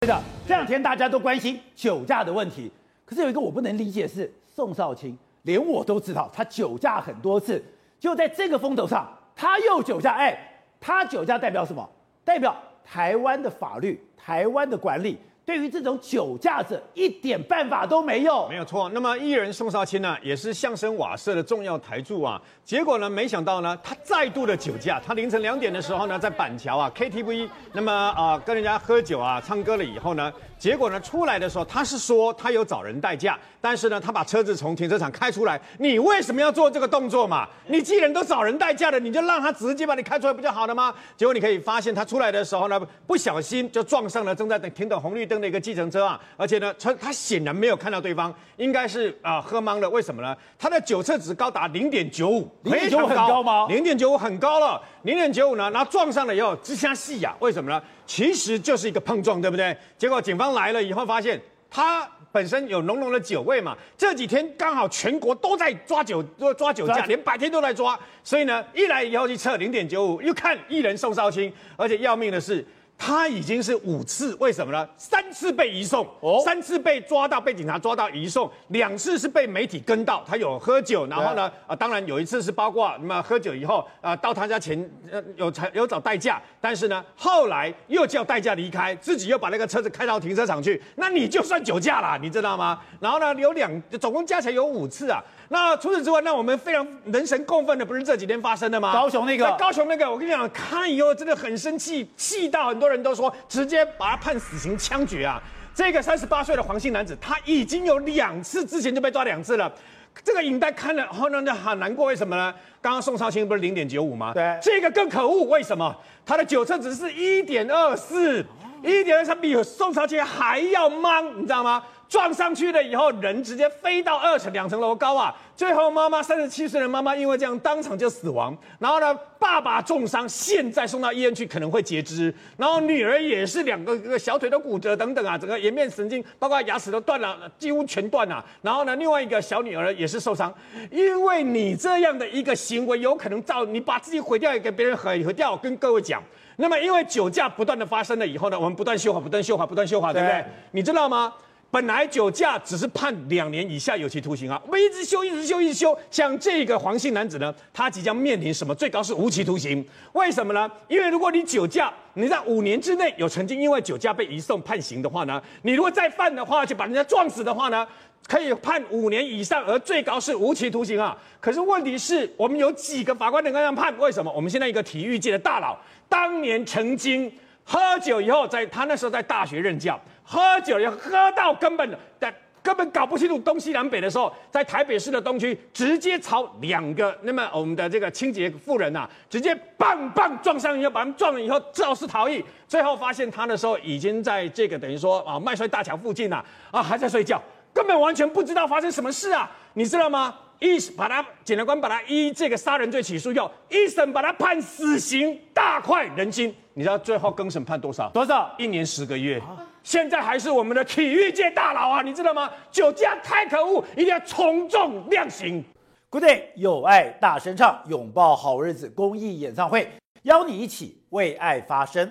对的，这两天大家都关心酒驾的问题，可是有一个我不能理解是，宋少卿连我都知道他酒驾很多次，就在这个风头上，他又酒驾。哎，他酒驾代表什么？代表台湾的法律、台湾的管理。对于这种酒驾者一点办法都没有，没有错。那么艺人宋少卿呢，也是相声瓦舍的重要台柱啊。结果呢，没想到呢，他再度的酒驾。他凌晨两点的时候呢，在板桥啊 KTV，那么啊、跟人家喝酒啊唱歌了以后呢。结果呢，出来的时候他是说他有找人代驾，但是呢，他把车子从停车场开出来。你为什么要做这个动作嘛？你既然都找人代驾了，你就让他直接把你开出来不就好了吗？结果你可以发现他出来的时候呢，不小心就撞上了正在等停等红绿灯的一个计程车啊，而且呢，他他显然没有看到对方，应该是啊、呃、喝茫了。为什么呢？他的酒测值高达零点九五，零点九五很高吗？零点九五很高了，零点九五呢，然后撞上了以后直下戏呀？为什么呢？其实就是一个碰撞，对不对？结果警方来了以后，发现他本身有浓浓的酒味嘛。这几天刚好全国都在抓酒，都抓酒驾，连白天都在抓。所以呢，一来以后去测零点九五，又看一人宋少卿，而且要命的是。他已经是五次，为什么呢？三次被移送，哦，三次被抓到，被警察抓到移送，两次是被媒体跟到，他有喝酒，然后呢，啊，啊，当然有一次是包括那么喝酒以后，啊，到他家前，呃，有有找代驾，但是呢，后来又叫代驾离开，自己又把那个车子开到停车场去，那你就算酒驾了，你知道吗？然后呢，有两，总共加起来有五次啊。那除此之外，那我们非常人神共愤的，不是这几天发生的吗？高雄那个，高雄那个，我跟你讲，看以后真的很生气，气到很多人都说直接把他判死刑枪决啊！这个三十八岁的黄姓男子，他已经有两次之前就被抓两次了，这个影带看了后呢，很难过，为什么呢？刚刚宋少卿不是零点九五吗？对，这个更可恶，为什么？他的酒测值是一点二四，一点二三比宋少卿还要慢，你知道吗？撞上去了以后，人直接飞到二层两层楼高啊！最后妈妈三十七岁的妈妈因为这样当场就死亡。然后呢，爸爸重伤，现在送到医院去可能会截肢。然后女儿也是两个个小腿都骨折等等啊，整个颜面神经包括牙齿都断了，几乎全断了。然后呢，另外一个小女儿也是受伤。因为你这样的一个行为，有可能造你把自己毁掉，也给别人毁毁掉。跟各位讲，那么因为酒驾不断的发生了以后呢，我们不断修法，不断修法，不断修法，对不对？你知道吗？本来酒驾只是判两年以下有期徒刑啊，我们一直修，一直修，一直修。像这个黄姓男子呢，他即将面临什么？最高是无期徒刑。为什么呢？因为如果你酒驾，你在五年之内有曾经因为酒驾被移送判刑的话呢，你如果再犯的话，就把人家撞死的话呢，可以判五年以上，而最高是无期徒刑啊。可是问题是我们有几个法官能够这样判？为什么？我们现在一个体育界的大佬，当年曾经喝酒以后，在他那时候在大学任教。喝酒要喝到根本的，根本搞不清楚东西南北的时候，在台北市的东区直接朝两个那么我们的这个清洁妇人呐，直接棒棒撞上以后，把他们撞了以后肇事逃逸，最后发现他的时候已经在这个等于说啊麦帅大桥附近呐，啊还在睡觉，根本完全不知道发生什么事啊，你知道吗？一把他检察官把他依这个杀人罪起诉后，一审把他判死刑，大快人心。你知道最后更审判多少？多少？一年十个月。现在还是我们的体育界大佬啊，你知道吗？酒驾太可恶，一定要从重量刑。Good day，有爱大声唱，拥抱好日子公益演唱会，邀你一起为爱发声。